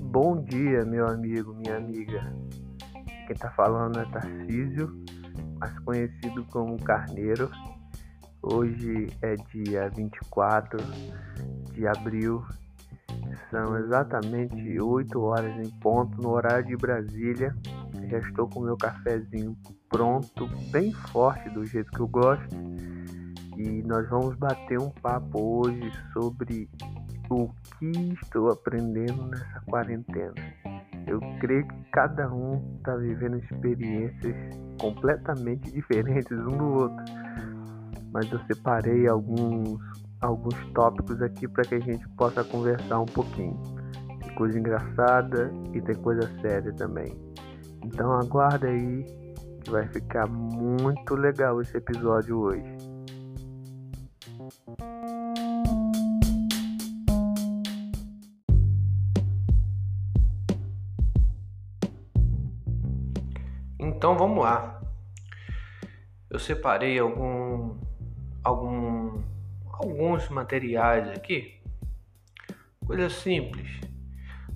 Bom dia, meu amigo, minha amiga. Quem tá falando é Tarcísio, mais conhecido como Carneiro. Hoje é dia 24 de abril, são exatamente 8 horas em ponto no horário de Brasília. Já estou com meu cafezinho pronto, bem forte do jeito que eu gosto. E nós vamos bater um papo hoje sobre o que estou aprendendo nessa quarentena. Eu creio que cada um está vivendo experiências completamente diferentes um do outro, mas eu separei alguns, alguns tópicos aqui para que a gente possa conversar um pouquinho. Tem coisa engraçada e tem coisa séria também. Então aguarda aí que vai ficar muito legal esse episódio hoje. Então vamos lá. Eu separei algum, algum, alguns materiais aqui, coisas simples,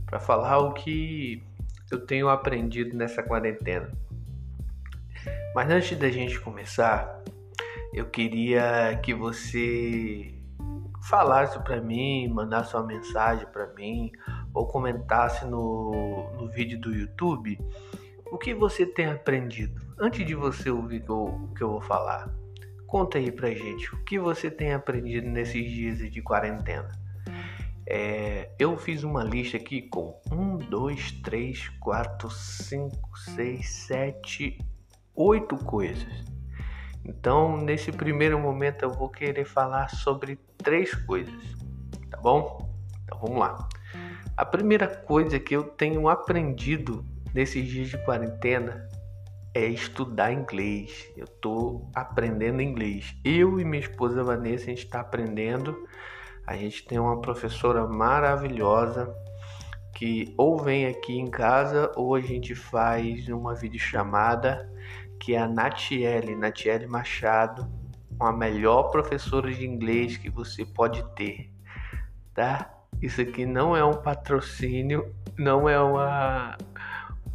para falar o que eu tenho aprendido nessa quarentena. Mas antes da gente começar, eu queria que você falasse para mim, mandasse uma mensagem para mim ou comentasse no, no vídeo do YouTube o que você tem aprendido? Antes de você ouvir o que eu vou falar, conta aí pra gente o que você tem aprendido nesses dias de quarentena. É, eu fiz uma lista aqui com 1, 2, 3, 4, 5, 6, 7, 8 coisas. Então, nesse primeiro momento, eu vou querer falar sobre três coisas, tá bom? Então, vamos lá. A primeira coisa que eu tenho aprendido nesses dias de quarentena é estudar inglês. Eu estou aprendendo inglês. Eu e minha esposa Vanessa, a gente está aprendendo. A gente tem uma professora maravilhosa que ou vem aqui em casa ou a gente faz uma videochamada que é a Natiele, Natiele Machado, uma melhor professora de inglês que você pode ter, tá? Isso aqui não é um patrocínio, não é uma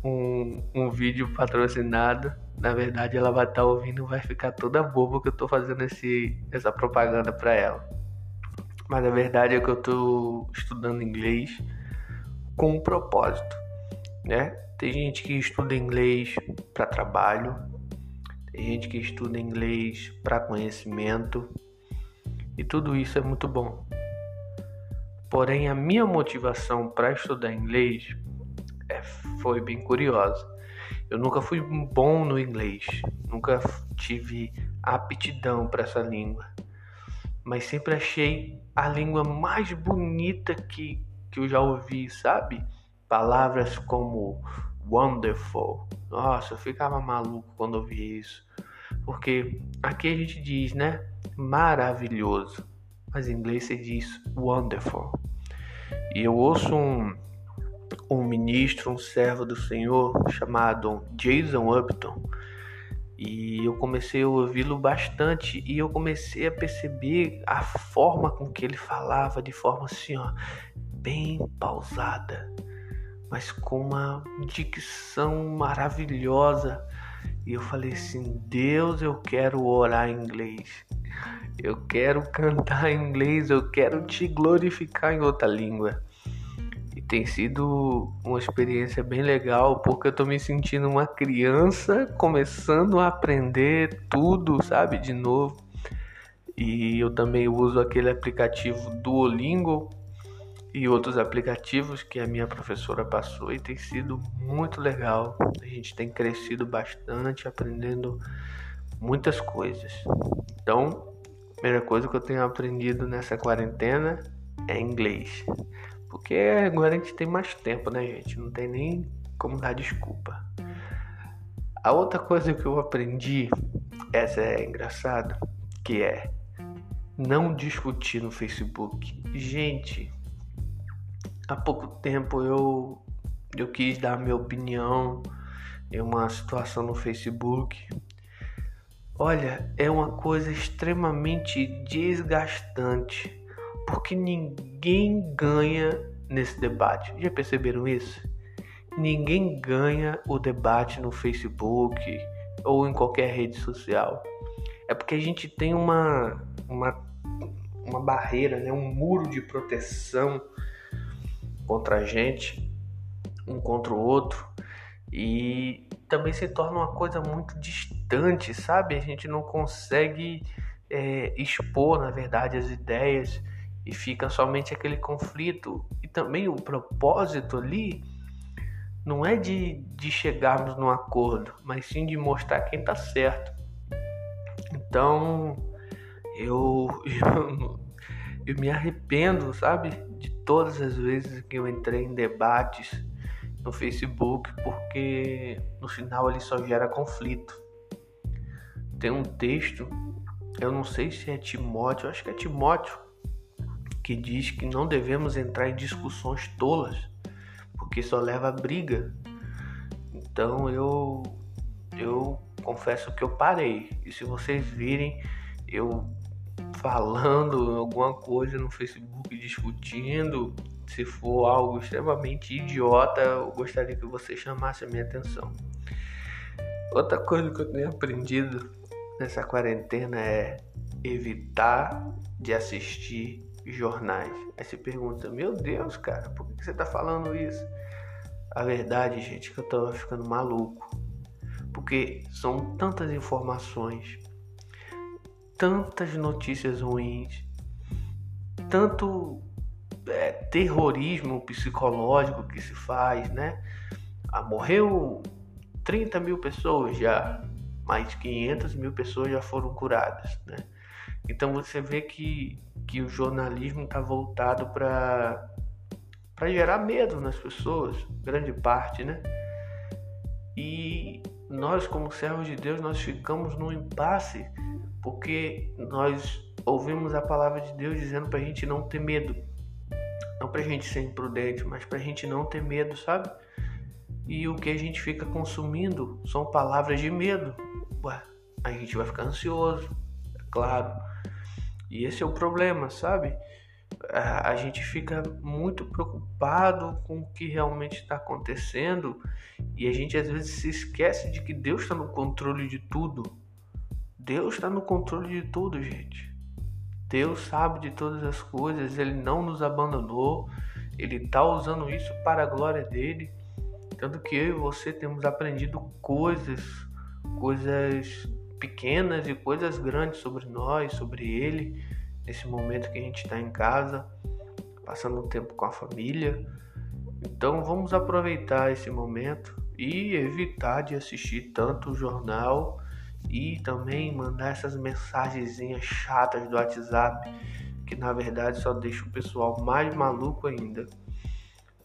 um, um vídeo patrocinado. Na verdade, ela vai estar tá ouvindo vai ficar toda boba que eu estou fazendo esse, essa propaganda para ela. Mas a verdade é que eu estou estudando inglês com um propósito, né? Tem gente que estuda inglês para trabalho, tem gente que estuda inglês para conhecimento, e tudo isso é muito bom. Porém, a minha motivação para estudar inglês é, foi bem curiosa. Eu nunca fui bom no inglês, nunca tive aptidão para essa língua, mas sempre achei a língua mais bonita que, que eu já ouvi, sabe? Palavras como wonderful. Nossa, eu ficava maluco quando ouvi isso. Porque aqui a gente diz, né? Maravilhoso. Mas em inglês se diz wonderful. E eu ouço um um ministro, um servo do Senhor chamado Jason Upton. E eu comecei a ouvi-lo bastante e eu comecei a perceber a forma com que ele falava, de forma assim, ó, bem pausada, mas com uma dicção maravilhosa. E eu falei assim: Deus, eu quero orar em inglês, eu quero cantar em inglês, eu quero te glorificar em outra língua tem sido uma experiência bem legal porque eu tô me sentindo uma criança começando a aprender tudo, sabe, de novo. E eu também uso aquele aplicativo Duolingo e outros aplicativos que a minha professora passou e tem sido muito legal. A gente tem crescido bastante, aprendendo muitas coisas. Então, a primeira coisa que eu tenho aprendido nessa quarentena é inglês. Porque agora a gente tem mais tempo, né, gente? Não tem nem como dar desculpa. A outra coisa que eu aprendi, essa é engraçada, que é não discutir no Facebook. Gente, há pouco tempo eu eu quis dar minha opinião em uma situação no Facebook. Olha, é uma coisa extremamente desgastante, porque ninguém ganha nesse debate. Já perceberam isso? Ninguém ganha o debate no Facebook ou em qualquer rede social. É porque a gente tem uma, uma, uma barreira, né? um muro de proteção contra a gente, um contra o outro, e também se torna uma coisa muito distante, sabe? A gente não consegue é, expor, na verdade, as ideias e fica somente aquele conflito. E também o propósito ali não é de, de chegarmos num acordo, mas sim de mostrar quem está certo. Então eu, eu, eu me arrependo, sabe, todas as vezes que eu entrei em debates no Facebook, porque no final ele só gera conflito. Tem um texto, eu não sei se é Timóteo, acho que é Timóteo, que diz que não devemos entrar em discussões tolas, porque só leva a briga. Então eu eu confesso que eu parei. E se vocês virem eu falando alguma coisa no Facebook discutindo, se for algo extremamente idiota, eu gostaria que você chamasse a minha atenção. Outra coisa que eu tenho aprendido nessa quarentena é evitar de assistir jornais. Aí você pergunta, meu Deus, cara, por que você tá falando isso? A verdade, gente, é que eu tô ficando maluco. Porque são tantas informações, tantas notícias ruins, tanto é, terrorismo psicológico que se faz, né? Ah, morreu 30 mil pessoas já, mais 500 mil pessoas já foram curadas, né? Então você vê que que o jornalismo está voltado para para gerar medo nas pessoas, grande parte, né? E nós, como servos de Deus, nós ficamos num impasse porque nós ouvimos a palavra de Deus dizendo para a gente não ter medo, não para a gente ser imprudente, mas para a gente não ter medo, sabe? E o que a gente fica consumindo são palavras de medo. Ué, a gente vai ficar ansioso, é claro e esse é o problema, sabe? A, gente fica muito preocupado com o que realmente está acontecendo e a gente às vezes se esquece de que Deus está no controle de tudo. Deus está no controle de tudo, gente. Deus sabe de todas as coisas, Ele não nos abandonou, Ele está usando isso para a glória dele. Tanto que eu e você temos aprendido coisas, coisas pequenas e coisas grandes sobre nós, sobre ele, nesse momento que a gente está em casa, passando um tempo com a família. Então vamos aproveitar esse momento e evitar de assistir tanto o jornal e também mandar essas mensagenzinhas chatas do WhatsApp que na verdade só deixa o pessoal mais maluco ainda,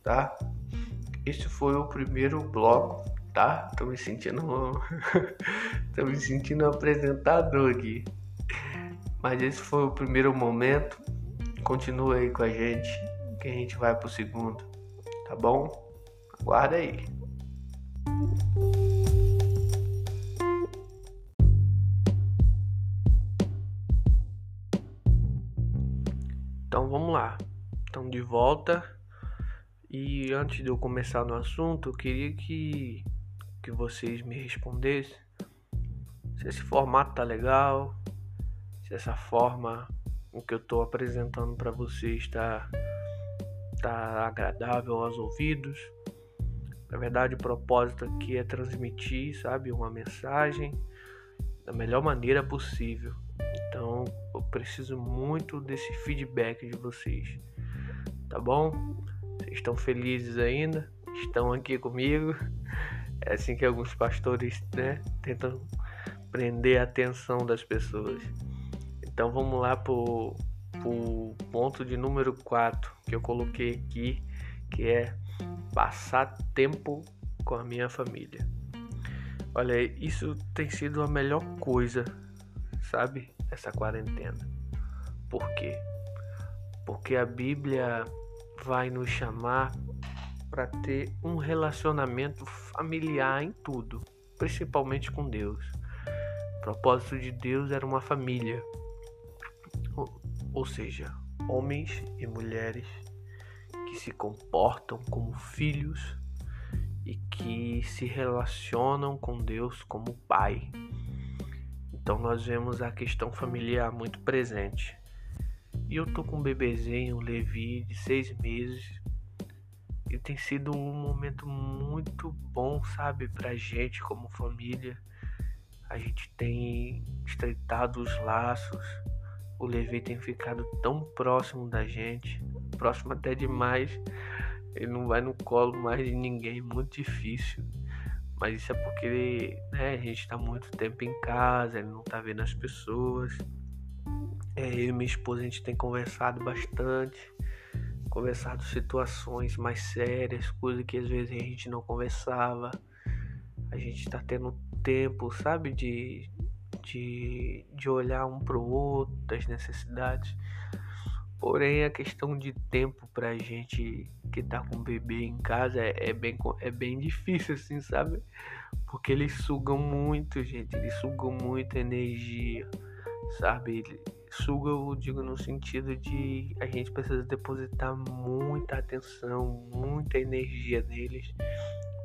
tá? Esse foi o primeiro bloco tá? Tô me sentindo. Tô me sentindo apresentador aqui. Mas esse foi o primeiro momento. Continua aí com a gente, que a gente vai pro segundo, tá bom? Aguarda aí. Volta. E antes de eu começar no assunto, eu queria que que vocês me respondessem se esse formato tá legal, se essa forma o que eu estou apresentando para vocês está tá agradável aos ouvidos. Na verdade, o propósito aqui é transmitir, sabe, uma mensagem da melhor maneira possível. Então, eu preciso muito desse feedback de vocês. Tá bom? Vocês estão felizes ainda? Estão aqui comigo? É assim que alguns pastores né, tentam prender a atenção das pessoas. Então vamos lá para o ponto de número 4 que eu coloquei aqui, que é passar tempo com a minha família. Olha, isso tem sido a melhor coisa, sabe? Essa quarentena. Por quê? Porque a Bíblia vai nos chamar para ter um relacionamento familiar em tudo, principalmente com Deus. O propósito de Deus era uma família, ou, seja, homens e mulheres que se comportam como filhos e que se relacionam com Deus como pai. Então nós vemos a questão familiar muito presente. E eu tô com um bebezinho, o Levi, de seis meses. E tem sido um momento muito bom, sabe, pra gente como família. A gente tem estreitado os laços. O Levi tem ficado tão próximo da gente, próximo até demais. Ele não vai no colo mais de ninguém, muito difícil. Mas isso é porque né, a gente está muito tempo em casa, ele não está vendo as pessoas. É, eu e minha esposa a gente tem conversado bastante, conversado situações mais sérias, coisas que às vezes a gente não conversava. A gente está tendo tempo, sabe, de, de, de olhar um para o outro, das necessidades. Porém, a questão de tempo pra gente que tá com o bebê em casa é, é, bem, é bem difícil, assim, sabe? Porque eles sugam muito, gente. Eles sugam muita energia, sabe? Suga, eu digo, no sentido de a gente precisa depositar muita atenção, muita energia neles,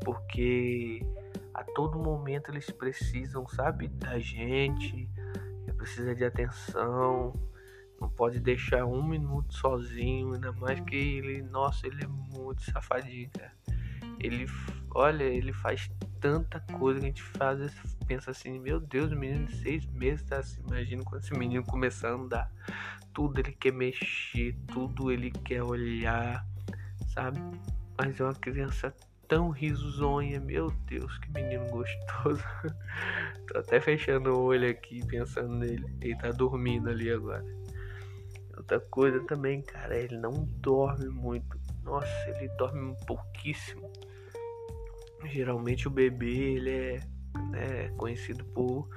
porque a todo momento eles precisam, sabe, da gente, precisa de atenção não pode deixar um minuto sozinho, ainda mais que ele, nossa, ele é muito safadinho, cara. Ele, olha, ele faz tanta coisa que a gente faz, pensa assim, meu Deus, o menino de seis meses tá assim, imagina quando esse menino começar a andar. Tudo ele quer mexer, tudo ele quer olhar, sabe? Mas é uma criança tão risonha, meu Deus, que menino gostoso. Tô até fechando o olho aqui pensando nele. Ele tá dormindo ali agora. Outra coisa também, cara, ele não dorme muito. Nossa, ele dorme pouquíssimo. Geralmente o bebê, ele é né, conhecido por.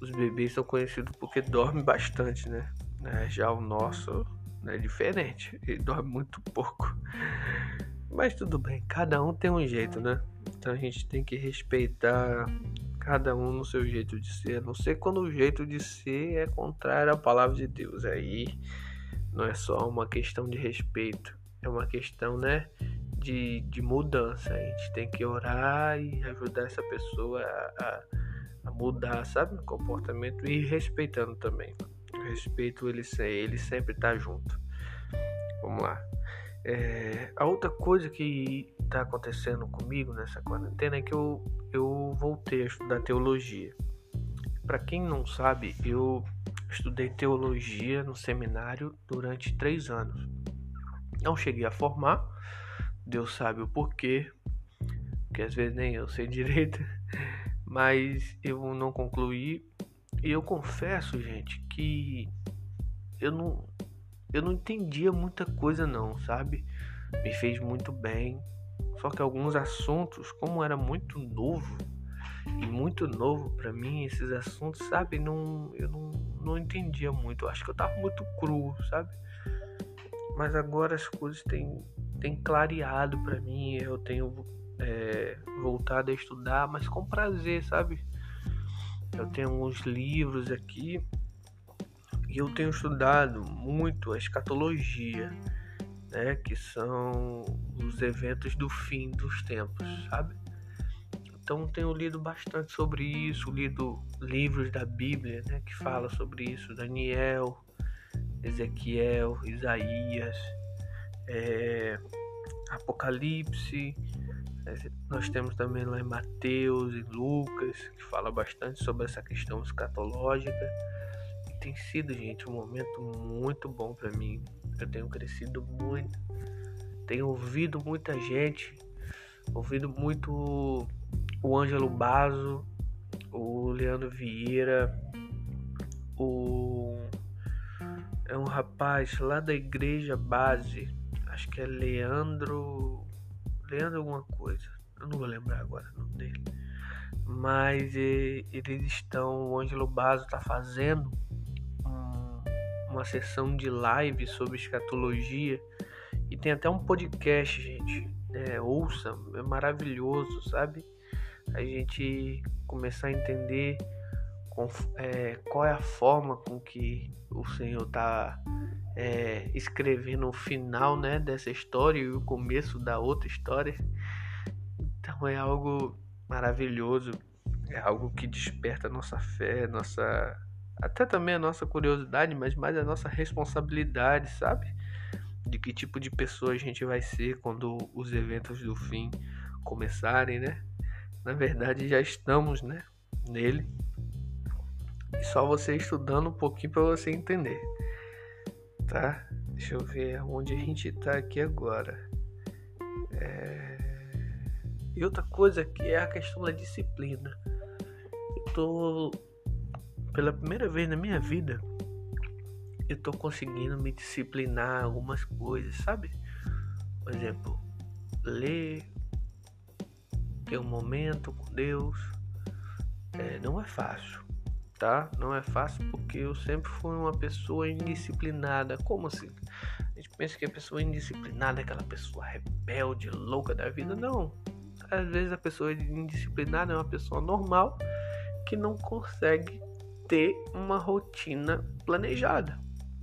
Os bebês são conhecidos porque dormem bastante, né? né? Já o nosso né, é diferente. Ele dorme muito pouco. Mas tudo bem, cada um tem um jeito, né? Então a gente tem que respeitar cada um no seu jeito de ser. A não ser quando o jeito de ser é contrário à palavra de Deus. Aí não é só uma questão de respeito, é uma questão, né, de, de mudança. A gente tem que orar e ajudar essa pessoa a, a, mudar, sabe, o comportamento e respeitando também. O respeito, ele, ele sempre tá junto. Vamos lá. É, a outra coisa que está acontecendo comigo nessa quarentena é que eu, eu voltei a estudar teologia. Para quem não sabe, eu Estudei teologia no seminário durante três anos. Não cheguei a formar, Deus sabe o porquê, que às vezes nem eu sei direito, mas eu não concluí. E eu confesso, gente, que eu não, eu não entendia muita coisa não, sabe? Me fez muito bem. Só que alguns assuntos, como era muito novo, e muito novo para mim esses assuntos, sabe? Não, eu não, não entendia muito. Eu acho que eu tava muito cru, sabe? Mas agora as coisas têm, têm clareado para mim. Eu tenho é, voltado a estudar, mas com prazer, sabe? Eu tenho uns livros aqui e eu tenho estudado muito a escatologia, né? Que são os eventos do fim dos tempos, sabe? Então tenho lido bastante sobre isso, lido livros da Bíblia, né, que fala sobre isso, Daniel, Ezequiel, Isaías, é, Apocalipse. É, nós temos também lá em Mateus e Lucas, que fala bastante sobre essa questão escatológica. E tem sido, gente, um momento muito bom para mim. Eu tenho crescido muito, tenho ouvido muita gente, ouvido muito o Ângelo Bazo, o Leandro Vieira, o é um rapaz lá da igreja base, acho que é Leandro, Leandro alguma coisa, eu não vou lembrar agora o nome dele. Mas eles estão, o Ângelo Bazo está fazendo um, uma sessão de live sobre escatologia e tem até um podcast, gente. É, ouça, é maravilhoso, sabe? a gente começar a entender é, qual é a forma com que o Senhor está é, escrevendo o final né, dessa história e o começo da outra história. Então é algo maravilhoso, é algo que desperta nossa fé, nossa até também a nossa curiosidade, mas mais a nossa responsabilidade, sabe? De que tipo de pessoa a gente vai ser quando os eventos do fim começarem, né? Na verdade, já estamos, né? Nele. E só você estudando um pouquinho para você entender. Tá? Deixa eu ver onde a gente tá aqui agora. É... E outra coisa que é a questão da disciplina. Eu tô pela primeira vez na minha vida, eu tô conseguindo me disciplinar algumas coisas, sabe? Por exemplo, ler, ter um momento com Deus. É, não é fácil, tá? Não é fácil porque eu sempre fui uma pessoa indisciplinada. Como assim? A gente pensa que a pessoa indisciplinada é aquela pessoa rebelde, louca da vida. Não. Às vezes a pessoa indisciplinada é uma pessoa normal que não consegue ter uma rotina planejada.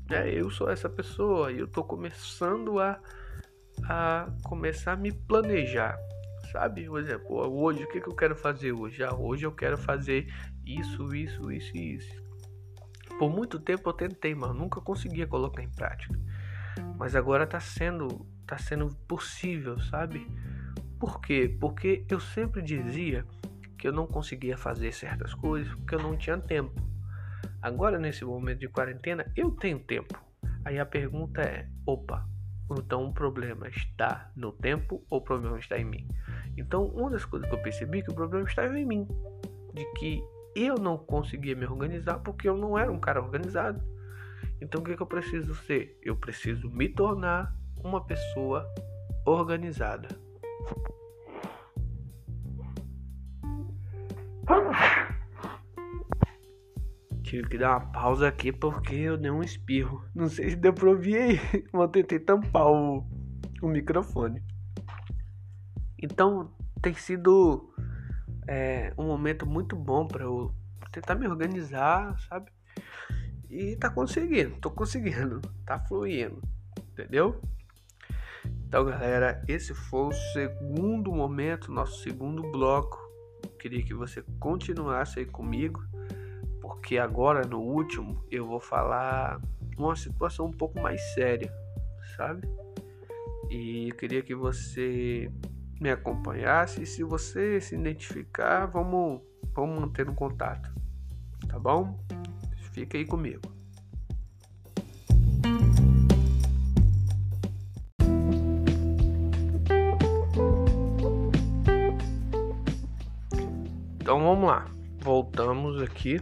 É, eu sou essa pessoa e eu tô começando a, a começar a me planejar, sabe? Por exemplo, hoje o que, que eu quero fazer hoje? Ah, hoje eu quero fazer isso, isso, isso e isso. Por muito tempo eu tentei, mas nunca conseguia colocar em prática. Mas agora tá sendo, tá sendo possível, sabe? Por quê? Porque eu sempre dizia que eu não conseguia fazer certas coisas porque eu não tinha tempo. Agora, nesse momento de quarentena, eu tenho tempo. Aí a pergunta é: opa, então o problema está no tempo ou o problema está em mim? Então, uma das coisas que eu percebi é que o problema estava em mim, de que eu não conseguia me organizar porque eu não era um cara organizado. Então, o que, que eu preciso ser? Eu preciso me tornar uma pessoa organizada. Tive que dar uma pausa aqui porque eu dei um espirro. Não sei se deu pra ouvir aí. Vou tentar tampar o, o microfone. Então tem sido é, um momento muito bom para eu tentar me organizar, sabe? E tá conseguindo, tô conseguindo, tá fluindo, entendeu? Então, galera, esse foi o segundo momento, nosso segundo bloco. Queria que você continuasse aí comigo porque agora no último eu vou falar uma situação um pouco mais séria, sabe? E queria que você me acompanhasse e se você se identificar, vamos, vamos manter um contato, tá bom? Fica aí comigo. Então vamos lá, voltamos aqui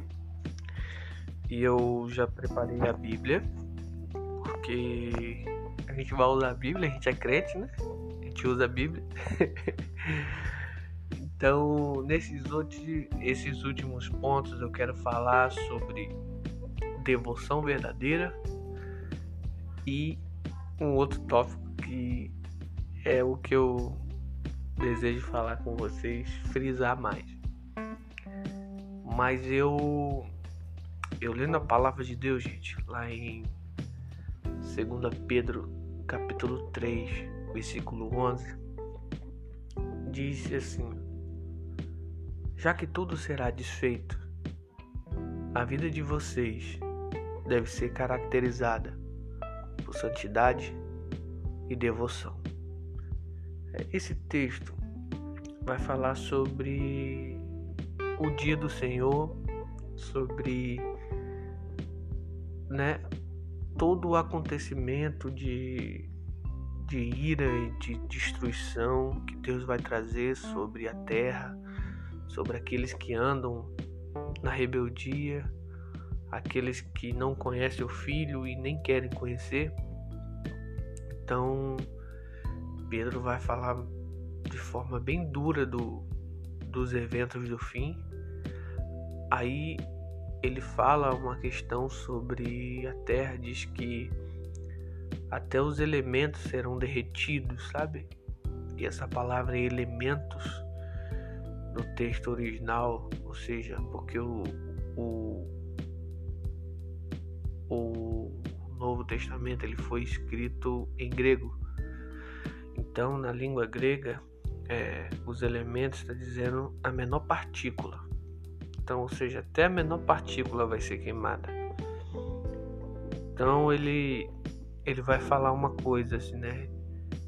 e eu já preparei a Bíblia, porque a gente vai usar a Bíblia, a gente é crente, né? Gente usa a Bíblia. então, nesses outros, esses últimos pontos eu quero falar sobre devoção verdadeira e um outro tópico que é o que eu desejo falar com vocês, frisar mais. Mas eu eu lendo a palavra de Deus, gente, lá em 2 Pedro, capítulo 3, versículo 11, diz assim: Já que tudo será desfeito, a vida de vocês deve ser caracterizada por santidade e devoção. Esse texto vai falar sobre o dia do Senhor, sobre né, todo o acontecimento de, de ira e de destruição que Deus vai trazer sobre a terra, sobre aqueles que andam na rebeldia, aqueles que não conhecem o Filho e nem querem conhecer. Então, Pedro vai falar de forma bem dura do, dos eventos do fim. Aí ele fala uma questão sobre a Terra, diz que até os elementos serão derretidos, sabe? E essa palavra elementos no texto original, ou seja, porque o, o, o Novo Testamento ele foi escrito em grego. Então, na língua grega, é, os elementos está dizendo a menor partícula. Então, ou seja, até a menor partícula vai ser queimada. Então ele ele vai falar uma coisa assim, né?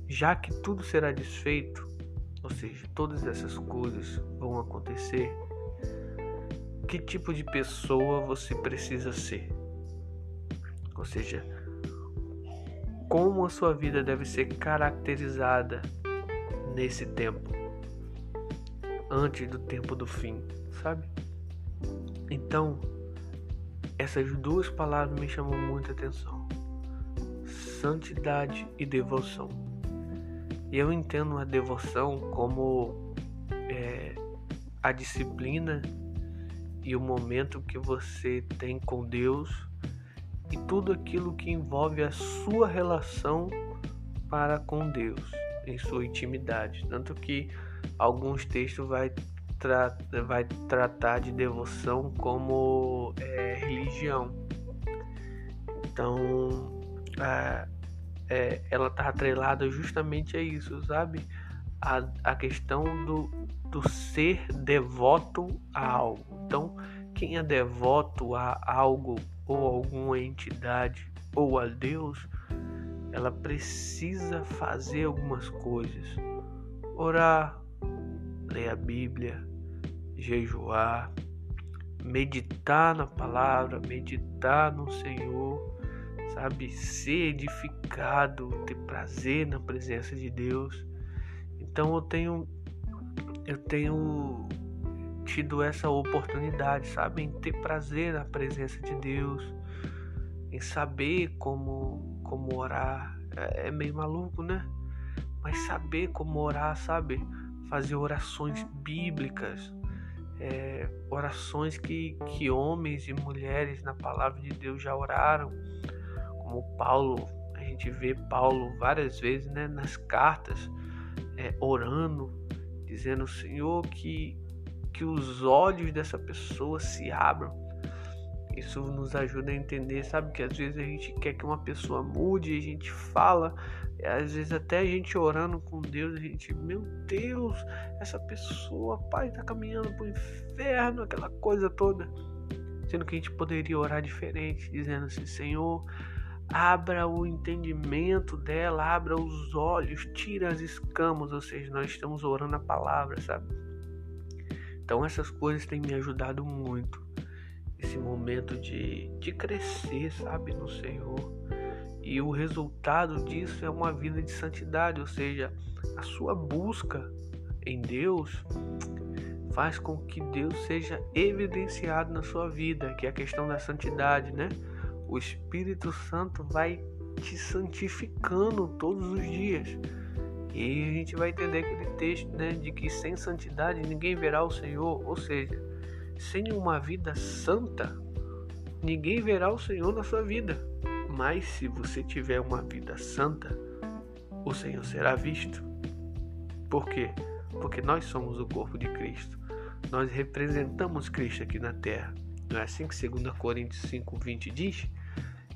Já que tudo será desfeito, ou seja, todas essas coisas vão acontecer, que tipo de pessoa você precisa ser? Ou seja, como a sua vida deve ser caracterizada nesse tempo, antes do tempo do fim, sabe? Então, essas duas palavras me chamam muita atenção: santidade e devoção. E eu entendo a devoção como é, a disciplina e o momento que você tem com Deus e tudo aquilo que envolve a sua relação para com Deus em sua intimidade. Tanto que alguns textos vai, tra vai tratar de devoção como é, religião. Então, a, é, ela está atrelada justamente a isso, sabe? A, a questão do, do ser devoto a algo. Então, quem é devoto a algo ou alguma entidade ou a Deus, ela precisa fazer algumas coisas. Orar, ler a Bíblia, jejuar, meditar na palavra, meditar no Senhor, sabe? Ser edificado, ter prazer na presença de Deus. Então eu tenho eu tenho tido essa oportunidade, sabe, em ter prazer na presença de Deus, em saber como como orar. É, é meio maluco, né? Mas saber como orar, sabe? Fazer orações bíblicas, é, orações que, que homens e mulheres na palavra de Deus já oraram, como Paulo, a gente vê Paulo várias vezes né, nas cartas, é, orando, dizendo, Senhor, que, que os olhos dessa pessoa se abram isso nos ajuda a entender, sabe? Que às vezes a gente quer que uma pessoa mude, a gente fala, às vezes até a gente orando com Deus, a gente, meu Deus, essa pessoa, pai, tá caminhando pro inferno, aquela coisa toda. Sendo que a gente poderia orar diferente, dizendo assim, Senhor, abra o entendimento dela, abra os olhos, tira as escamas, ou seja, nós estamos orando a palavra, sabe? Então essas coisas têm me ajudado muito esse momento de, de crescer, sabe, no Senhor. E o resultado disso é uma vida de santidade, ou seja, a sua busca em Deus faz com que Deus seja evidenciado na sua vida, que é a questão da santidade, né? O Espírito Santo vai te santificando todos os dias. E a gente vai entender aquele texto, né, de que sem santidade ninguém verá o Senhor, ou seja, sem uma vida santa, ninguém verá o Senhor na sua vida. Mas se você tiver uma vida santa, o Senhor será visto. Por quê? Porque nós somos o corpo de Cristo. Nós representamos Cristo aqui na terra. Não é assim que 2 Coríntios 5,20 diz?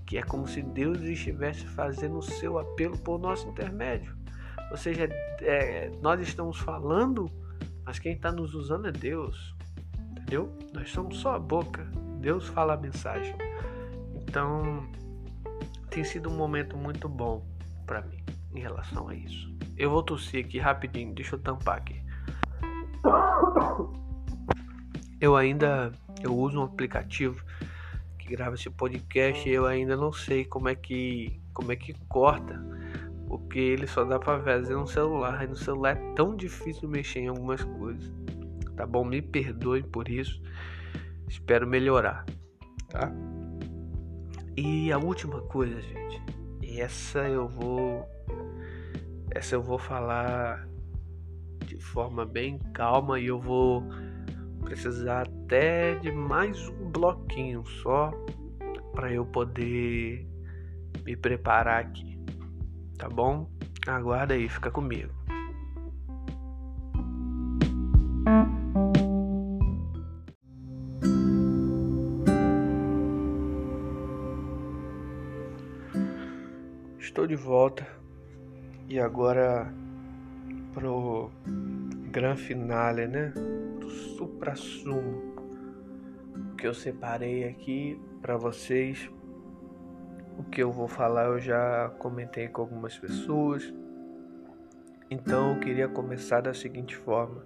Que é como se Deus estivesse fazendo o seu apelo por nosso intermédio. Ou seja, é, nós estamos falando, mas quem está nos usando é Deus entendeu? Nós somos só a boca, Deus fala a mensagem. Então, tem sido um momento muito bom para mim em relação a isso. Eu vou tossir aqui rapidinho, deixa eu tampar aqui. Eu ainda eu uso um aplicativo grava esse podcast e eu ainda não sei como é que como é que corta, porque ele só dá para fazer no celular, e no celular é tão difícil mexer em algumas coisas tá bom? Me perdoem por isso. Espero melhorar, tá? E a última coisa, gente, essa eu vou essa eu vou falar de forma bem calma e eu vou precisar até de mais um bloquinho só para eu poder me preparar aqui. Tá bom? Aguarda aí, fica comigo. Estou de volta e agora pro grande finale, né? Do supra-sumo que eu separei aqui para vocês. O que eu vou falar eu já comentei com algumas pessoas. Então eu queria começar da seguinte forma,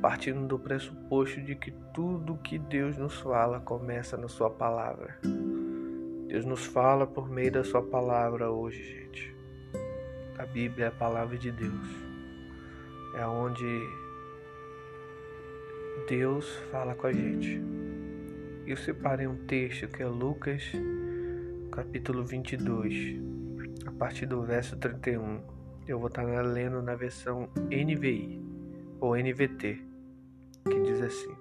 partindo do pressuposto de que tudo que Deus nos fala começa na sua palavra. Deus nos fala por meio da sua palavra hoje, gente. A Bíblia é a palavra de Deus. É onde Deus fala com a gente. Eu separei um texto que é Lucas, capítulo 22, a partir do verso 31. Eu vou estar lendo na versão NVI ou NVT, que diz assim: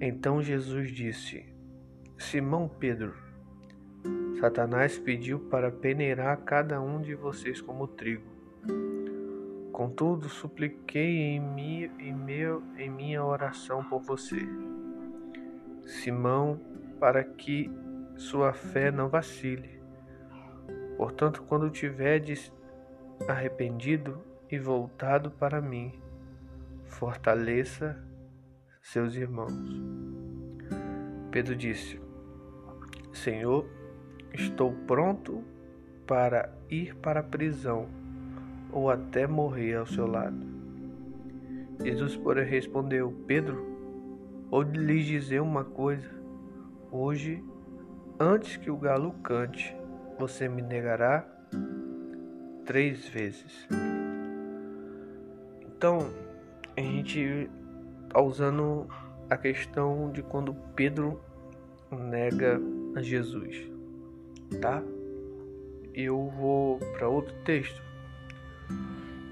Então Jesus disse: Simão Pedro, Satanás pediu para peneirar cada um de vocês como trigo. Contudo, supliquei em, mi, em, meu, em minha oração por você, Simão, para que sua fé não vacile. Portanto, quando tiverdes arrependido e voltado para mim, fortaleça seus irmãos. Pedro disse: Senhor, estou pronto para ir para a prisão ou até morrer ao seu lado. Jesus, porém, respondeu: Pedro, vou lhes dizer uma coisa. Hoje, antes que o galo cante, você me negará três vezes. Então, a gente está usando a questão de quando Pedro nega a Jesus, tá? Eu vou para outro texto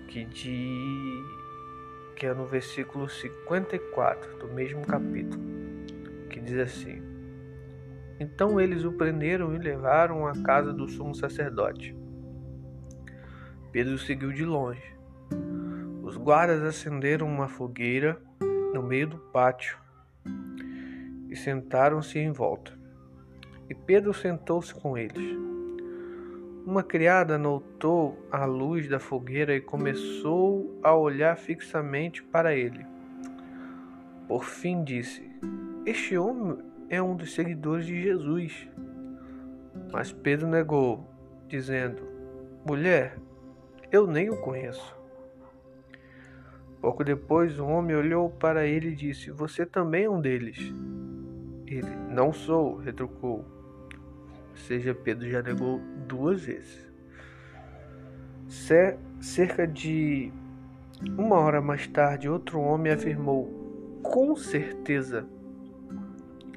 que de que é no versículo 54 do mesmo capítulo, que diz assim: Então eles o prenderam e levaram à casa do sumo sacerdote. Pedro seguiu de longe. Os guardas acenderam uma fogueira no meio do pátio e sentaram-se em volta. E Pedro sentou-se com eles. Uma criada notou a luz da fogueira e começou a olhar fixamente para ele. Por fim disse: Este homem é um dos seguidores de Jesus. Mas Pedro negou, dizendo: Mulher, eu nem o conheço. Pouco depois, o homem olhou para ele e disse: Você também é um deles. Ele: Não sou, retrucou. Seja, Pedro já negou duas vezes. Cerca de uma hora mais tarde, outro homem afirmou: Com certeza,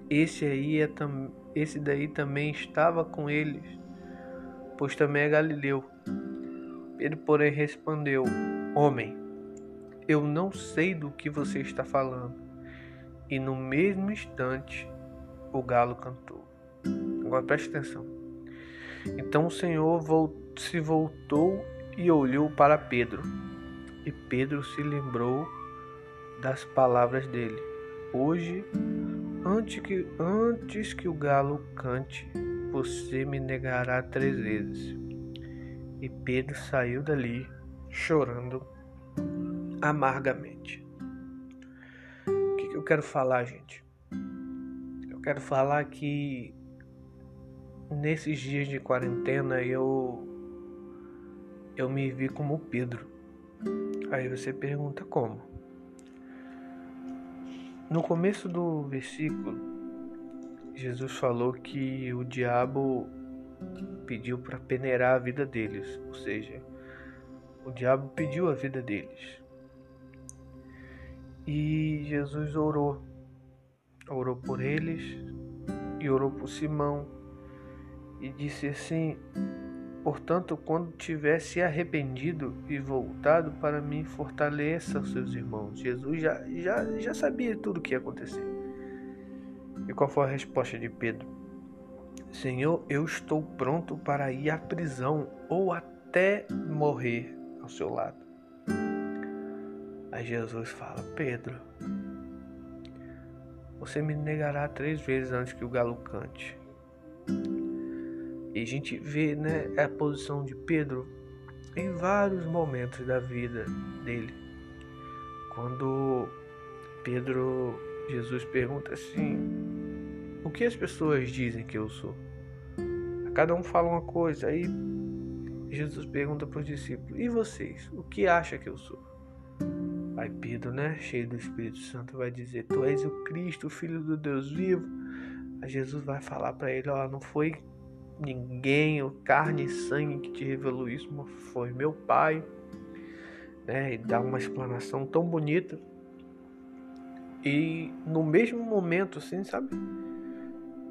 esse aí é tam... esse daí também estava com eles, pois também é Galileu. Pedro, porém, respondeu: Homem, eu não sei do que você está falando. E no mesmo instante, o galo cantou. Agora preste atenção. Então o Senhor se voltou e olhou para Pedro. E Pedro se lembrou das palavras dele. Hoje, antes que, antes que o galo cante, você me negará três vezes. E Pedro saiu dali chorando amargamente. O que, que eu quero falar, gente? quero falar que nesses dias de quarentena eu eu me vi como Pedro. Aí você pergunta como? No começo do versículo, Jesus falou que o diabo pediu para peneirar a vida deles, ou seja, o diabo pediu a vida deles. E Jesus orou orou por eles e orou por Simão e disse assim: Portanto, quando tivesse arrependido e voltado para mim, fortaleça os seus irmãos. Jesus já, já, já sabia tudo o que ia acontecer. E qual foi a resposta de Pedro? Senhor, eu estou pronto para ir à prisão ou até morrer ao seu lado. Aí Jesus fala: Pedro, você me negará três vezes antes que o galo cante. E a gente vê né, a posição de Pedro em vários momentos da vida dele. Quando Pedro, Jesus pergunta assim: O que as pessoas dizem que eu sou? Cada um fala uma coisa, aí Jesus pergunta para os discípulos: E vocês? O que acha que eu sou? Aí Pedro, né, cheio do Espírito Santo, vai dizer: Tu és o Cristo, o Filho do Deus vivo. Aí Jesus vai falar para ele: Ó, não foi ninguém, carne e sangue que te revelou isso, foi meu Pai. Né, e dá uma explanação tão bonita. E no mesmo momento, assim, sabe?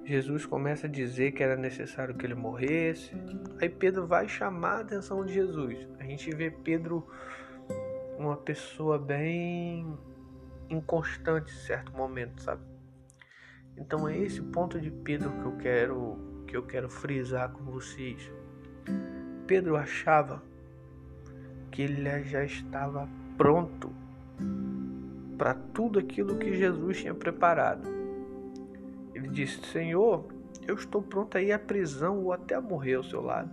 Jesus começa a dizer que era necessário que ele morresse. Aí Pedro vai chamar a atenção de Jesus. A gente vê Pedro uma pessoa bem inconstante em certo momento, sabe? Então é esse ponto de Pedro que eu quero que eu quero frisar com vocês. Pedro achava que ele já estava pronto para tudo aquilo que Jesus tinha preparado. Ele disse: Senhor, eu estou pronto a ir à prisão ou até morrer ao seu lado.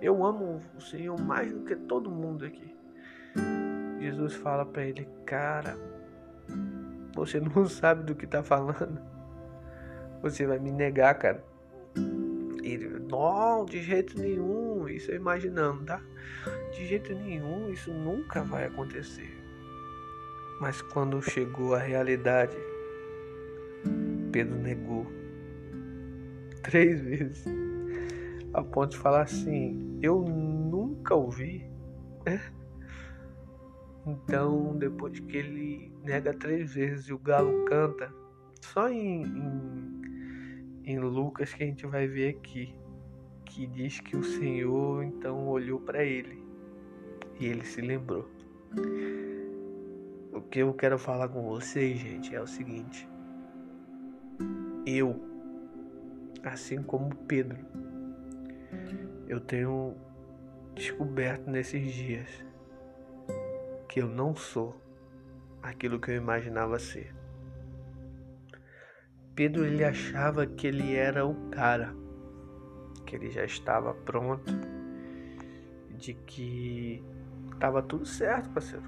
Eu amo o Senhor mais do que todo mundo aqui. Jesus fala para ele: Cara, você não sabe do que está falando. Você vai me negar, cara. Ele, não, de jeito nenhum. Isso eu imaginando, tá? De jeito nenhum, isso nunca vai acontecer. Mas quando chegou a realidade, Pedro negou três vezes, a ponto de falar assim: Eu nunca ouvi. Então, depois que ele nega três vezes e o galo canta, só em, em, em Lucas que a gente vai ver aqui, que diz que o Senhor então olhou para ele e ele se lembrou. O que eu quero falar com vocês, gente, é o seguinte eu, assim como Pedro, eu tenho descoberto nesses dias que eu não sou aquilo que eu imaginava ser. Pedro ele achava que ele era o cara, que ele já estava pronto, de que estava tudo certo, parceiro.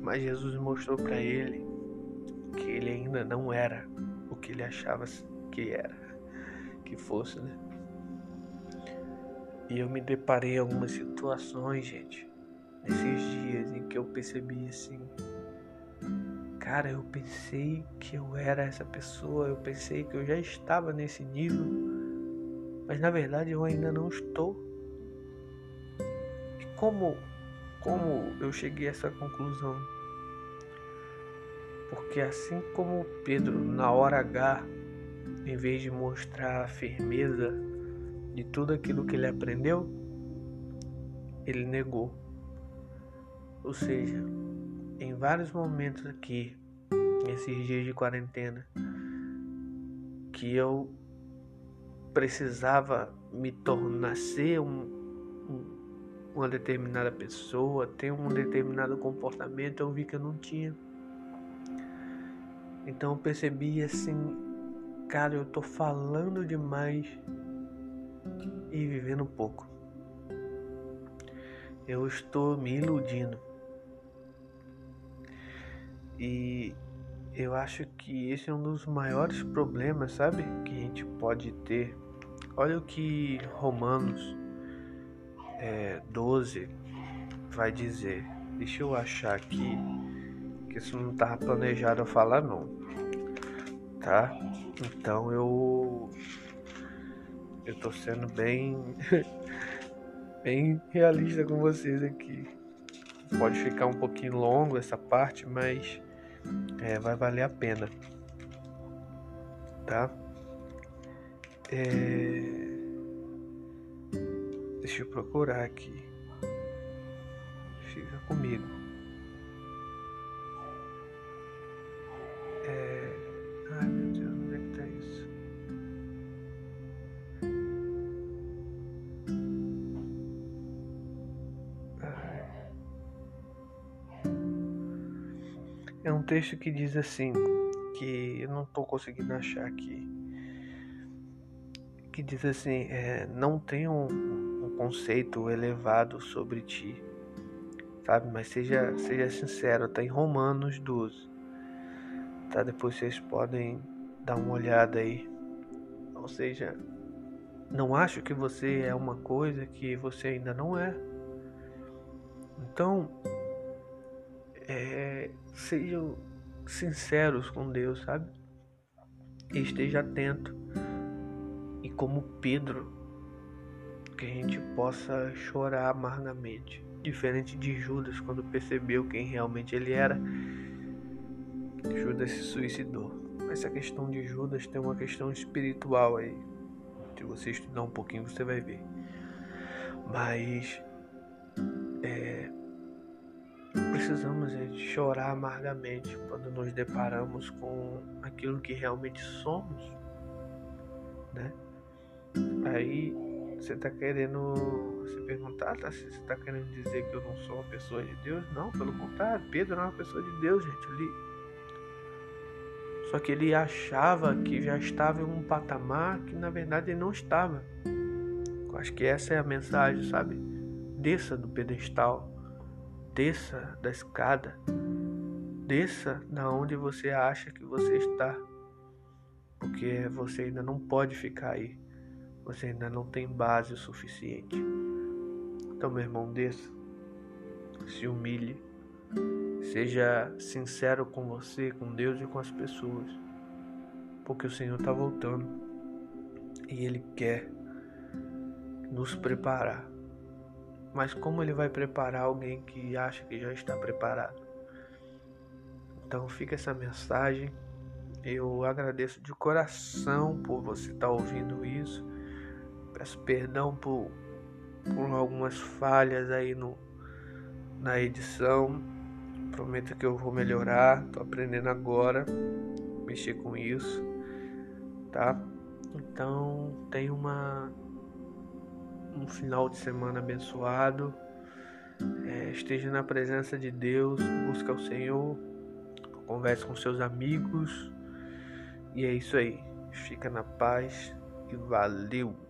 Mas Jesus mostrou para ele que ele ainda não era o que ele achava que era, que fosse, né? E eu me deparei em algumas situações, gente, nesses dias em que eu percebi assim, cara, eu pensei que eu era essa pessoa, eu pensei que eu já estava nesse nível, mas na verdade eu ainda não estou. E como como eu cheguei a essa conclusão? Porque assim como Pedro, na hora H, em vez de mostrar a firmeza de tudo aquilo que ele aprendeu, ele negou. Ou seja, em vários momentos aqui, nesses dias de quarentena, que eu precisava me tornar ser um, um, uma determinada pessoa, ter um determinado comportamento, eu vi que eu não tinha. Então eu percebi assim, cara, eu tô falando demais e vivendo pouco. Eu estou me iludindo. E eu acho que esse é um dos maiores problemas, sabe? Que a gente pode ter. Olha o que Romanos é, 12 vai dizer. Deixa eu achar aqui que isso não estava planejado eu falar não. Tá? Então eu eu tô sendo bem bem realista com vocês aqui. Pode ficar um pouquinho longo essa parte, mas é, vai valer a pena. Tá? É... Deixa eu procurar aqui. Fica comigo. Texto que diz assim, que eu não estou conseguindo achar aqui. que diz assim: é, não tenha um, um, conceito elevado sobre ti, sabe? Mas seja, seja sincero, tá em Romanos 12, tá? Depois vocês podem dar uma olhada aí. Ou seja, não acho que você é uma coisa que você ainda não é. Então, é, sejam sinceros com Deus, sabe? E esteja atento. E como Pedro, que a gente possa chorar amargamente. Diferente de Judas, quando percebeu quem realmente ele era, Judas se suicidou. Essa questão de Judas tem uma questão espiritual aí. Se você estudar um pouquinho, você vai ver. Mas precisamos é, chorar amargamente quando nos deparamos com aquilo que realmente somos, né? Aí você está querendo se perguntar, tá? Você está querendo dizer que eu não sou uma pessoa de Deus? Não, pelo contrário, Pedro é uma pessoa de Deus, gente. Ele... Só que ele achava que já estava em um patamar que na verdade ele não estava. Acho que essa é a mensagem, sabe? Desça do pedestal Desça da escada. Desça da onde você acha que você está. Porque você ainda não pode ficar aí. Você ainda não tem base o suficiente. Então, meu irmão, desça. Se humilhe. Seja sincero com você, com Deus e com as pessoas. Porque o Senhor está voltando. E Ele quer nos preparar mas como ele vai preparar alguém que acha que já está preparado? Então fica essa mensagem. Eu agradeço de coração por você estar ouvindo isso. Peço perdão por, por algumas falhas aí no, na edição. Prometo que eu vou melhorar. Estou aprendendo agora mexer com isso, tá? Então tem uma um final de semana abençoado. É, esteja na presença de Deus, busca o Senhor, converse com seus amigos. E é isso aí. Fica na paz e valeu!